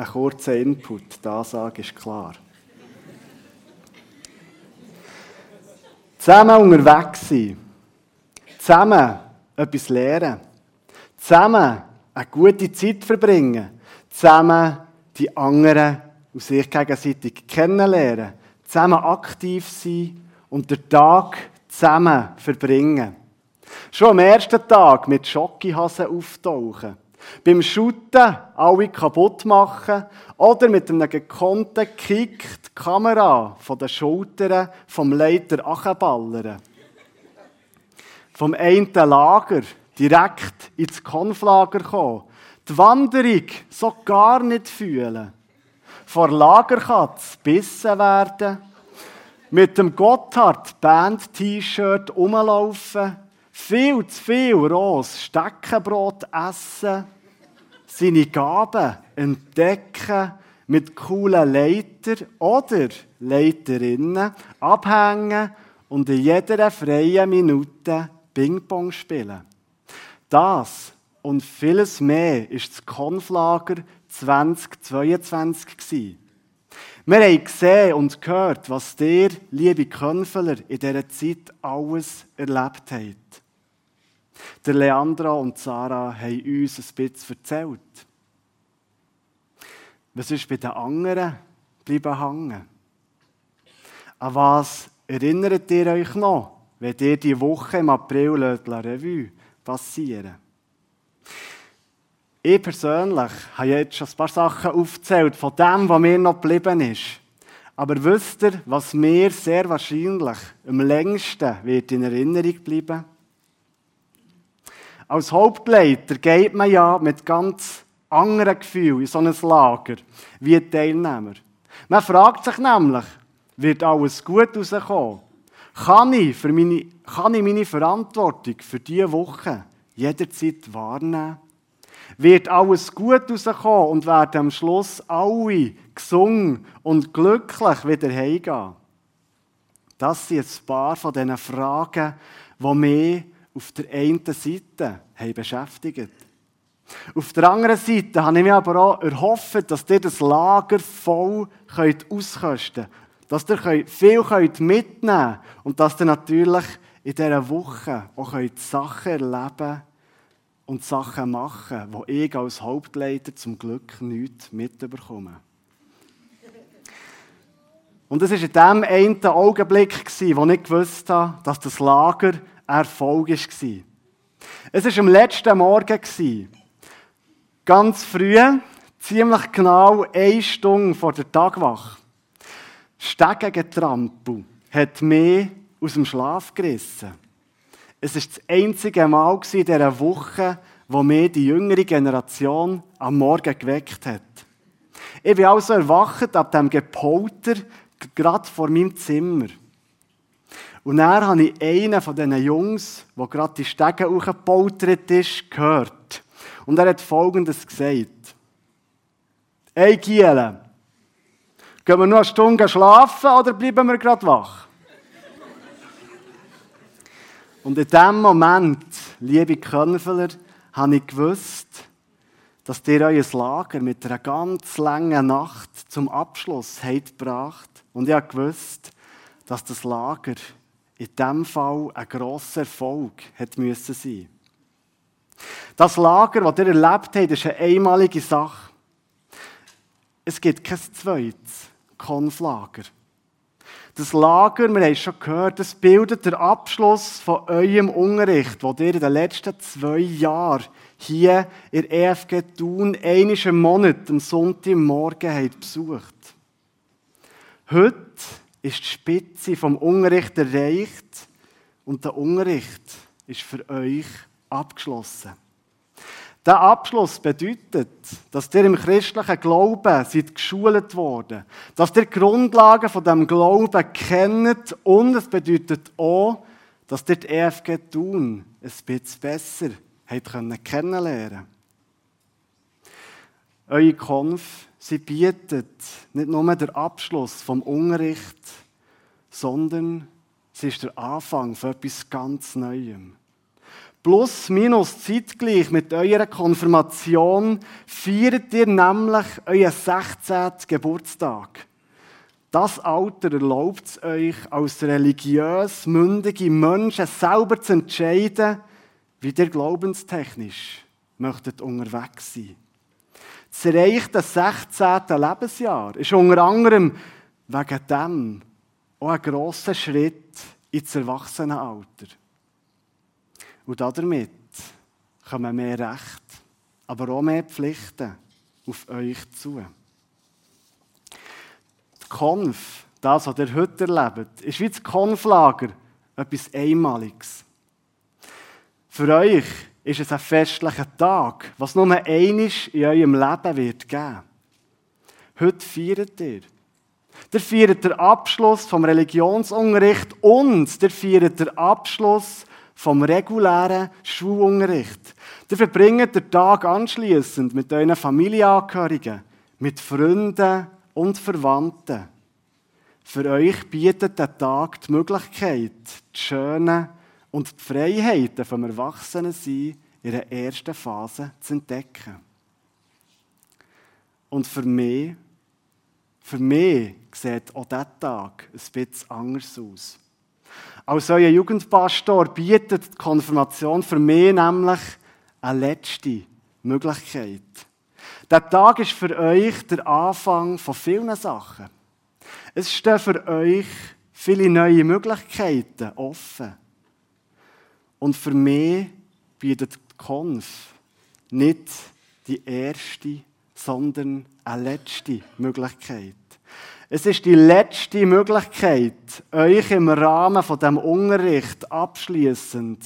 Ein kurzer Input, die Ansage ist klar. Zusammen unterwegs sein. Zusammen etwas lernen. Zusammen eine gute Zeit verbringen. Zusammen die anderen aus sich gegenseitig kennenlernen. Zusammen aktiv sein und den Tag zusammen verbringen. Schon am ersten Tag mit Schokihasen auftauchen. Beim Shooten alle kaputt machen oder mit einem gekonnten Kick die Kamera von den Schultern vom Leiter anballern. Vom einen Lager direkt ins Konflager kommen. Die Wanderung so gar nicht fühlen. Vor Lagerkatz bissen werden. Mit dem Gotthard Band T-Shirt rumlaufen viel zu viel rohes Steckenbrot essen, seine Gaben entdecken, mit coolen Leiter oder Leiterinnen abhängen und in jeder freien Minute Ping-Pong spielen. Das und vieles mehr ist das Konflager 2022 gewesen. Wir haben gesehen und gehört, was der, liebe Könfeler, in dieser Zeit alles erlebt habt. Der Leandro und Sarah haben uns ein bisschen erzählt. Was ist bei den anderen bleiben hängen? An was erinnert ihr euch noch, wenn ihr die Woche im April La Revue passieren Ich persönlich habe jetzt schon ein paar Sachen aufgezählt von dem, was mir noch geblieben ist. Aber wisst ihr, was mir sehr wahrscheinlich am längsten wird in Erinnerung bleiben? Als Hauptleiter geht man ja mit ganz anderen Gefühlen in so ein Lager wie die Teilnehmer. Man fragt sich nämlich, wird alles gut rauskommen? Kann ich, für meine, kann ich meine Verantwortung für diese Woche jederzeit wahrnehmen? Wird alles gut rauskommen und werden am Schluss alle gesungen und glücklich wieder heimgehen? Das sind ein paar von diesen Fragen, die mich auf der einen Seite haben beschäftigt. Auf der anderen Seite habe ich mir aber auch erhofft, dass ihr das Lager voll auskosten könnt. Dass ihr viel mitnehmen könnt und dass ihr natürlich in dieser Woche auch Sachen erleben und Sachen machen wo ich als Hauptleiter zum Glück nichts mitbekomme. Und es war in dem einen Augenblick, wo ich gewusst habe, dass das Lager Erfolg war. Es war am letzten Morgen. Ganz früh, ziemlich genau eine Stunde vor der Tagwache. Stegengetrampel hat mich aus dem Schlaf gerissen. Es war das einzige Mal in dieser Woche, wo mich die jüngere Generation am Morgen geweckt hat. Ich bin also erwacht ab dem Gepolter gerade vor meinem Zimmer. Und dann habe ich einen von diesen Jungs, der gerade die Stege hochgepoltert ist, gehört. Und er hat Folgendes gesagt. Ey Giele, gehen wir noch eine Stunde schlafen oder bleiben wir gerade wach? Und in dem Moment, liebe Könfeler, habe ich gewusst, dass ihr euer Lager mit einer ganz langen Nacht zum Abschluss habt gebracht. Und ich habe gewusst, dass das Lager in diesem Fall ein grosser Erfolg hat müssen sein. Das Lager, das ihr erlebt habt, ist eine einmalige Sache. Es gibt kein zweites Konflager. Das Lager, wir haben es schon gehört, das bildet den Abschluss von eurem Unterricht, den ihr in den letzten zwei Jahren hier in der EFG Thun einmal Monat am Sonntagmorgen habt besucht. Heute ist die Spitze vom Unterricht erreicht und der Unterricht ist für euch abgeschlossen. Der Abschluss bedeutet, dass ihr im christlichen Glauben seid geschult worden, dass ihr die Grundlagen von dem Glauben kennt und es bedeutet auch, dass ihr die EFG tun ein bisschen besser habt kennenlernen Eure Konf Sie bietet nicht nur den Abschluss vom Unterricht, sondern sie ist der Anfang von etwas ganz Neuem. plus minus zeitgleich mit eurer Konfirmation feiert ihr nämlich euren 16. Geburtstag. Das Alter erlaubt es euch, als religiös mündige Menschen selber zu entscheiden, wie ihr glaubenstechnisch möchtet unterwegs sein. Das erreichte 16. Lebensjahr ist unter anderem wegen dem auch ein grosser Schritt ins Erwachsenenalter. Und damit kommen mehr Recht, aber auch mehr Pflichten auf euch zu. Die Konf, das, was ihr heute erlebt, ist wie das Konflager etwas Einmaliges. Für euch ist es ein festlicher Tag, was nur einisch in eurem Leben wird geben. Heute feiert ihr. Der feiert den Abschluss vom Religionsunterricht und der feiert den Abschluss vom regulären Schulunterricht. Der verbringt den Tag anschließend mit euren Familienangehörigen, mit Freunden und Verwandten. Für euch bietet der Tag die Möglichkeit, die schönen und die Freiheiten vom Erwachsenensein in der ersten Phase zu entdecken. Und für mich, für mich sieht auch dieser Tag ein bisschen anders aus. Als euer Jugendpastor bietet die Konfirmation für mich nämlich eine letzte Möglichkeit. Der Tag ist für euch der Anfang von vielen Sachen. Es stehen für euch viele neue Möglichkeiten offen. Und für mich bietet Konf nicht die erste, sondern eine letzte Möglichkeit. Es ist die letzte Möglichkeit, euch im Rahmen von dem Unterricht abschließend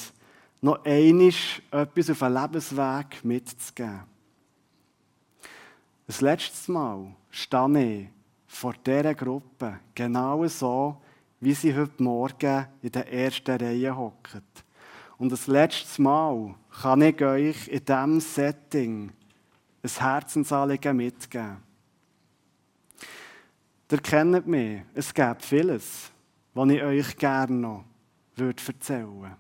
noch einisch etwas auf einen Lebensweg mitzugeben. Das letzte Mal stehe ich vor dieser Gruppe genau so, wie sie heute Morgen in der ersten Reihe hockt. Und das letzte Mal kann ich euch in diesem Setting ein Herzensanliegen mitgeben. Ihr kennt mich. Es gibt vieles, was ich euch gerne noch erzählen würde.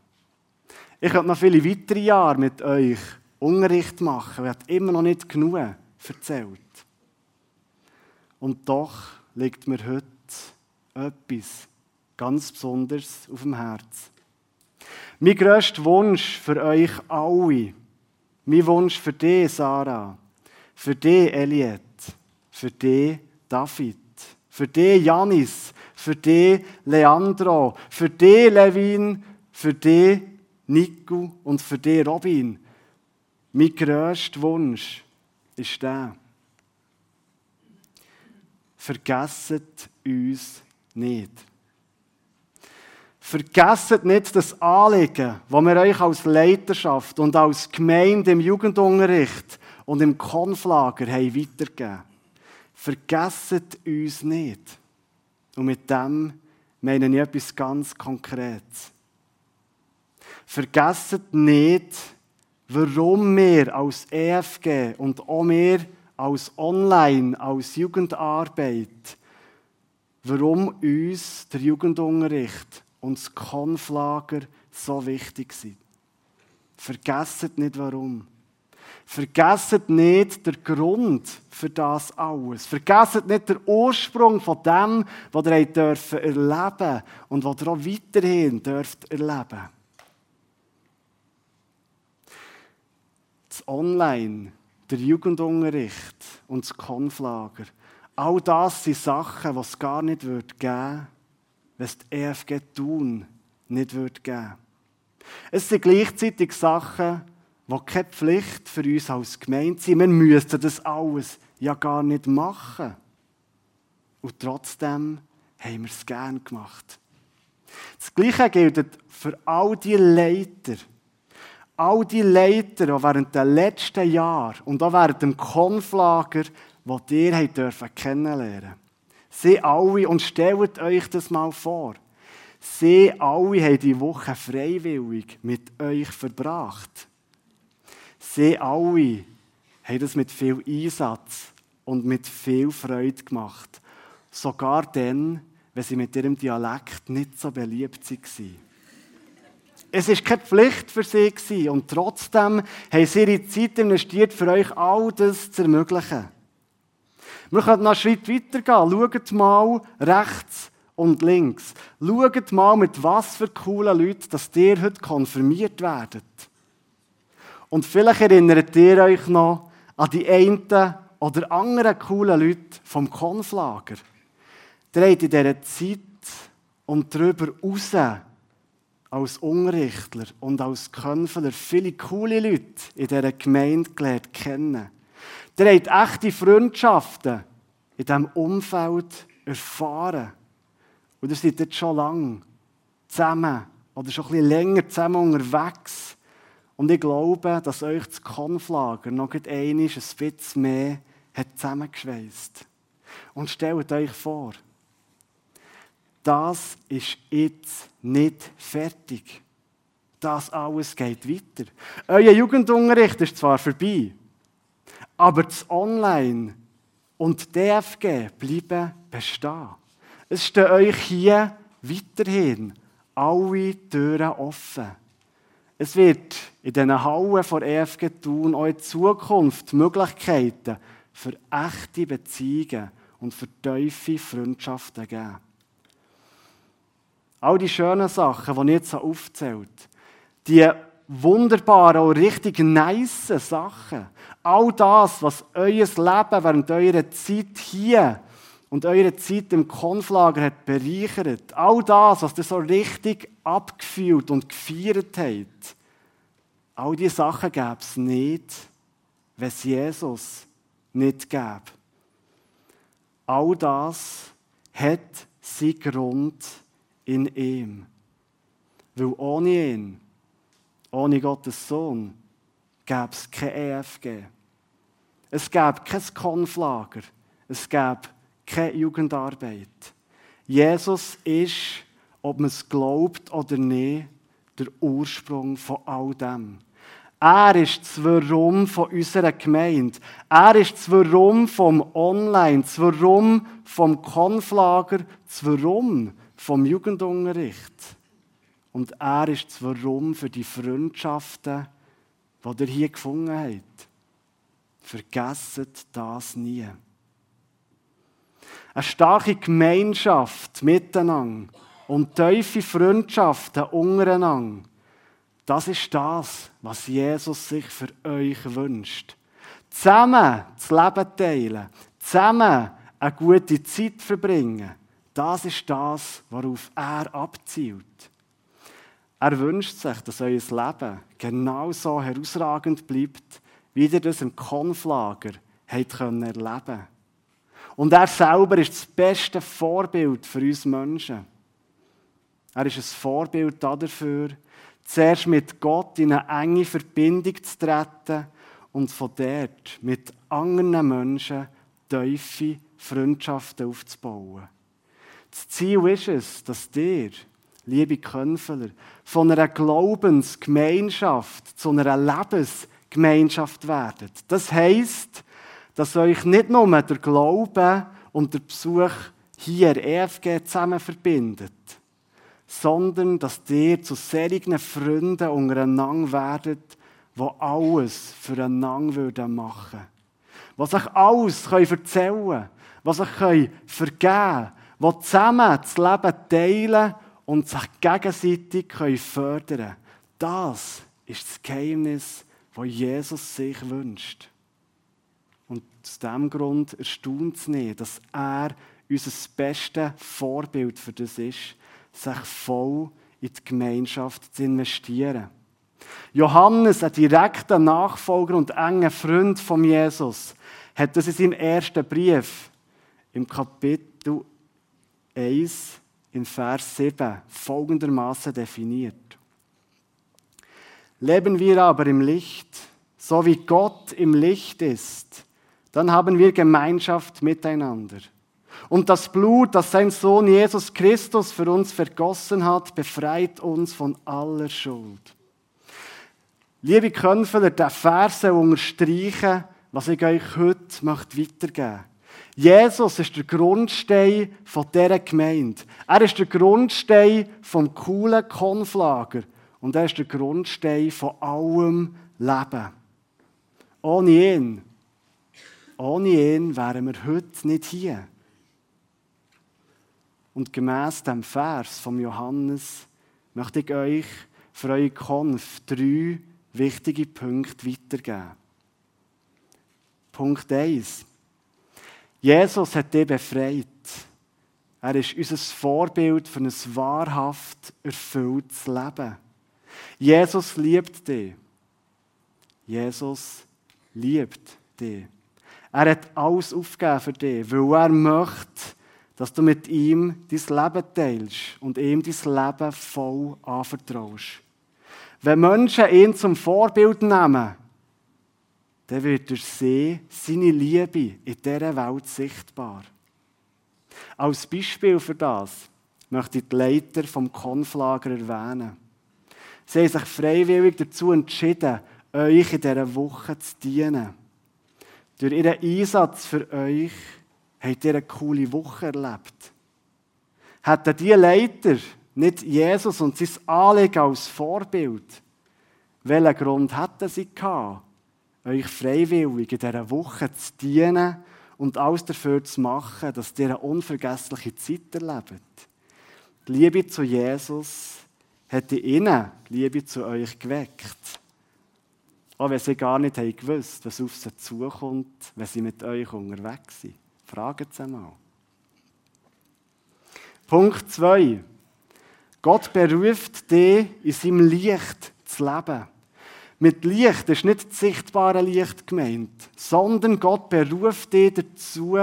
Ich könnte noch viele weitere Jahre mit euch Unterricht machen. Ich immer noch nicht genug erzählt. Und doch liegt mir heute etwas ganz Besonderes auf dem Herzen. Mein grösster Wunsch für euch alle, mein Wunsch für dich, Sarah, für dich, Eliette, für dich, David, für dich, Janis, für dich, Leandro, für dich, Levin, für dich, Nico und für dich, Robin. Mein grösster Wunsch ist der. Vergesset uns nicht. Vergesst nicht das Anliegen, das wir euch als Leiterschaft und als Gemeinde im Jugendunterricht und im Konflager haben weitergegeben. Vergesst uns nicht. Und mit dem meine ich etwas ganz Konkretes. Vergesst nicht, warum wir als EFG und auch wir als Online, als Jugendarbeit, warum uns der Jugendunterricht und das Konflager so wichtig sind. Vergesst nicht warum. Vergesst nicht den Grund für das alles. Vergesst nicht den Ursprung von dem, was ihr dürfen erleben und was ihr auch weiterhin dürft erleben. Das Online, der Jugendunterricht und das Konflager, all das sind Sachen, die es gar nicht geben würde es die EFG tun nicht würde geben. Es sind gleichzeitig Sachen, die keine Pflicht für uns als Gemeinde sind. Wir müssten das alles ja gar nicht machen. Und trotzdem haben wir es gern gemacht. Das Gleiche gilt für all die Leiter. All die Leiter, die während den letzten Jahren und auch während dem Konflager, die ihr dürfen kennenlernen Sie alle, und stellt euch das mal vor, Sie alle haben die Woche freiwillig mit euch verbracht. Sie alle haben das mit viel Einsatz und mit viel Freude gemacht. Sogar dann, wenn sie mit ihrem Dialekt nicht so beliebt waren. Es ist keine Pflicht für sie und trotzdem haben sie ihre Zeit investiert, für euch all das zu ermöglichen. Wir können noch einen Schritt weiter gehen. Schaut mal rechts und links. Schaut mal, mit was für coolen Leuten, dass ihr heute konfirmiert werdet. Und vielleicht erinnert ihr euch noch an die einen oder anderen coolen Leute vom Konflager. Die haben in dieser Zeit und darüber raus als Unrichtler und als Könfler viele coole Leute in dieser Gemeinde gelernt kennen. Die haben echte Freundschaften in diesem Umfeld erfahren. Und ihr seid jetzt schon lange zusammen oder schon ein bisschen länger zusammen unterwegs. Und ich glaube, dass euch das Konflager noch einmal ein bisschen mehr hat zusammengeschweißt. Und stellt euch vor, das ist jetzt nicht fertig. Das alles geht weiter. Euer Jugendunterricht ist zwar vorbei, aber das Online und DFG bleiben bestehen. Es stehen euch hier weiterhin alle Türen offen. Es wird in diesen Hallen von EFG tun auch in Zukunft Möglichkeiten für echte Beziehungen und für tiefe Freundschaften geben. All die schönen Sachen, die ich jetzt aufzählt die wunderbaren und richtig nice Sachen, all das, was euer Leben während eurer Zeit hier und eure Zeit im Konflager hat bereichert, all das, was ihr so richtig abgefühlt und gefeiert habt, all diese Sachen gäbe es nicht, wenn es Jesus nicht gäbe. All das hat seinen Grund in ihm. Weil ohne ihn, ohne Gottes Sohn, gäbe es kein EFG. Es gäbe kein Konflager. Es gäbe keine Jugendarbeit. Jesus ist, ob man es glaubt oder nicht, der Ursprung von all dem. Er ist das Warum von unserer Gemeinde. Er ist das Warum vom Online, das Warum vom Konflager, das Warum vom Jugendunterricht. Und er ist das Warum für die Freundschaften, die ihr hier gefunden habt. Vergesst das nie. Eine starke Gemeinschaft miteinander und tiefe Freundschaften untereinander, das ist das, was Jesus sich für euch wünscht. Zusammen das Leben teilen, zusammen eine gute Zeit verbringen, das ist das, worauf er abzielt. Er wünscht sich, dass euer Leben genauso herausragend bleibt, wie ihr das im Konflager habt erleben Und er selber ist das beste Vorbild für uns Menschen. Er ist ein Vorbild dafür, zuerst mit Gott in eine enge Verbindung zu treten und von dort mit anderen Menschen tiefe Freundschaften aufzubauen. Das Ziel ist es, dass dir, liebe Könfeler, von einer Glaubensgemeinschaft zu einer Lebensgemeinschaft werdet. Das heisst, dass euch nicht nur der Glaube und der Besuch hier EFG zusammen verbindet, sondern dass ihr zu solchen Freunden untereinander werdet, die alles füreinander machen würden. Was sich alles erzählen können, was sich vergeben können, die zusammen das Leben teilen und sich gegenseitig fördern können. Das ist das Geheimnis, das Jesus sich wünscht. Und aus diesem Grund erstaunt es nicht, dass er unser bestes Vorbild für das ist, sich voll in die Gemeinschaft zu investieren. Johannes, ein direkter Nachfolger und enger Freund von Jesus, hat das in seinem ersten Brief im Kapitel 1 in Vers 7 folgendermaßen definiert. Leben wir aber im Licht, so wie Gott im Licht ist, dann haben wir Gemeinschaft miteinander. Und das Blut, das sein Sohn Jesus Christus für uns vergossen hat, befreit uns von aller Schuld. Liebe Könfeler, der Verse unterstreichen, was ich euch heute weitergeben möchte. Jesus ist der Grundstein von dieser Gemeinde. Er ist der Grundstein vom coolen Konflager. Und er ist der Grundstein von allem Leben. Ohne ihn, ohne ihn wären wir heute nicht hier. Und gemäß dem Vers von Johannes möchte ich euch für eure Konf drei wichtige Punkte weitergeben. Punkt 1. Jesus hat dich befreit. Er ist unser Vorbild für ein wahrhaft erfülltes Leben. Jesus liebt dich. Jesus liebt dich. Er hat alles aufgegeben für dich, weil er möchte, dass du mit ihm dein Leben teilst und ihm dein Leben voll anvertraust. Wenn Menschen ihn zum Vorbild nehmen, dann wird er sehen, seine Liebe in dieser Welt sichtbar. Als Beispiel für das möchte ich die Leiter vom Konflager erwähnen. Sie haben sich freiwillig dazu entschieden, euch in dieser Woche zu dienen. Durch ihren Einsatz für euch habt ihr eine coole Woche erlebt. Hätten die Leiter nicht Jesus und sein Anliegen als Vorbild, welchen Grund hätten sie gehabt, euch freiwillig in dieser Woche zu dienen und alles dafür zu machen, dass ihr eine unvergessliche Zeit erlebt? Die Liebe zu Jesus hat in ihnen die Liebe zu euch geweckt. Auch wenn sie gar nicht haben gewusst, was auf sie zukommt, wenn sie mit euch unterwegs sind. Fragen Sie mal. Punkt 2. Gott beruft dich, in seinem Licht zu leben. Mit Licht ist nicht das sichtbare Licht gemeint, sondern Gott beruft dich dazu,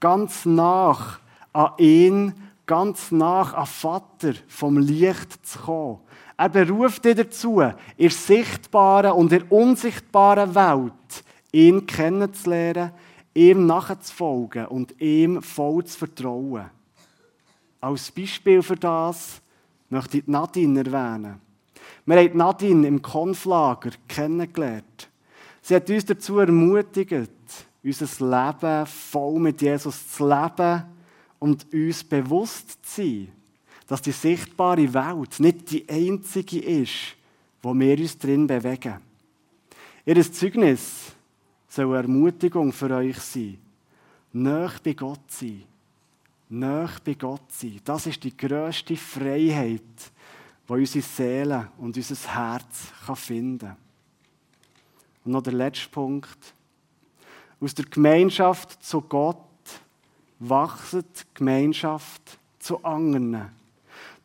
ganz nach an ihn, ganz nach an Vater vom Licht zu kommen. Er beruft dich dazu, in der sichtbaren und in der unsichtbaren Welt ihn kennenzulernen, ihm nachzufolgen und ihm voll zu vertrauen. Als Beispiel für das möchte ich Nadine erwähnen. Wir haben Nadine im Konflager kennengelernt. Sie hat uns dazu ermutigt, unser Leben voll mit Jesus zu leben und uns bewusst zu sein, dass die sichtbare Welt nicht die einzige ist, wo wir uns drin bewegen. Ihr Zeugnis soll eine Ermutigung für euch sein. Nöch bei Gott sein. Nöch bei Gott sein. Das ist die grösste Freiheit, die unsere Seele und unser Herz finden kann. Und noch der letzte Punkt. Aus der Gemeinschaft zu Gott wächst die Gemeinschaft zu anderen.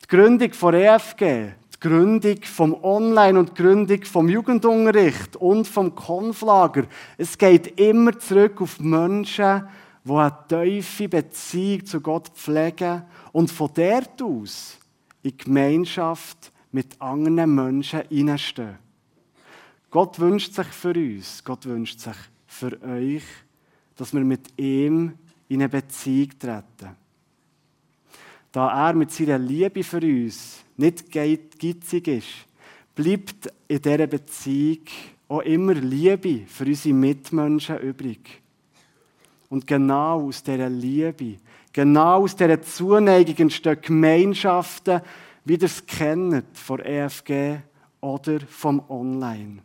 Die Gründung von EFG, die Gründung vom Online und die Gründung vom Jugendunterricht und vom Konflager. Es geht immer zurück auf Menschen, die eine tiefe Beziehung zu Gott pflegen und von dort aus in Gemeinschaft mit anderen Menschen hineinstehen. Gott wünscht sich für uns, Gott wünscht sich für euch, dass wir mit ihm in eine Beziehung treten. Da er mit seiner Liebe für uns nicht gitzig ist, bleibt in dieser Beziehung auch immer Liebe für unsere Mitmenschen übrig. Und genau aus dieser Liebe, genau aus dieser Zuneigung entstehen Gemeinschaften, wie ihr es kennt von EFG oder vom Online.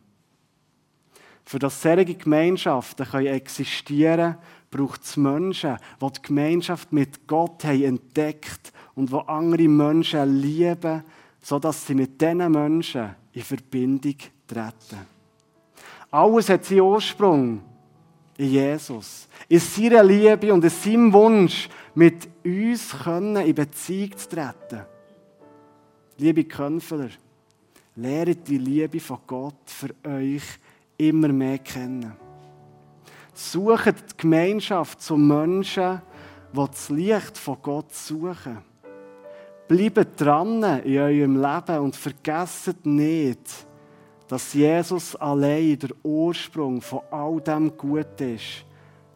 Für das solche Gemeinschaften können existieren braucht es Menschen, die die Gemeinschaft mit Gott haben entdeckt und die andere Menschen lieben, sodass sie mit diesen Menschen in Verbindung treten. Alles hat seinen Ursprung in Jesus, in seiner Liebe und in seinem Wunsch, mit uns in Beziehung zu treten. Liebe Könfler, lehrt die Liebe von Gott für euch immer mehr kennen. Sucht die Gemeinschaft zu Menschen, die das Licht von Gott suchen. Bleibt dran in eurem Leben und vergesst nicht, dass Jesus allein der Ursprung von all dem Gut ist,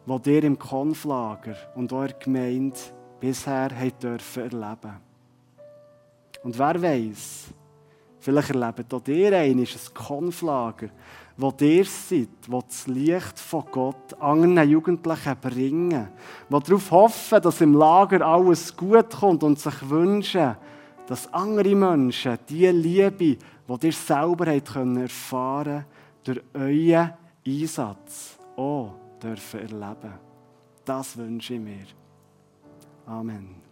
was ihr im Konflager und eurer Gemeinde bisher habt dürfen erleben. Und wer weiß, vielleicht erlebt auch ihr ein Konflager, wo ihr seid, wo das Licht von Gott anderen Jugendlichen bringen, die darauf hoffen, dass im Lager alles gut kommt und sich wünschen, dass andere Menschen die Liebe, wo ihr selber erfahren durch euren Einsatz auch dürfen erleben. Das wünsche ich mir. Amen.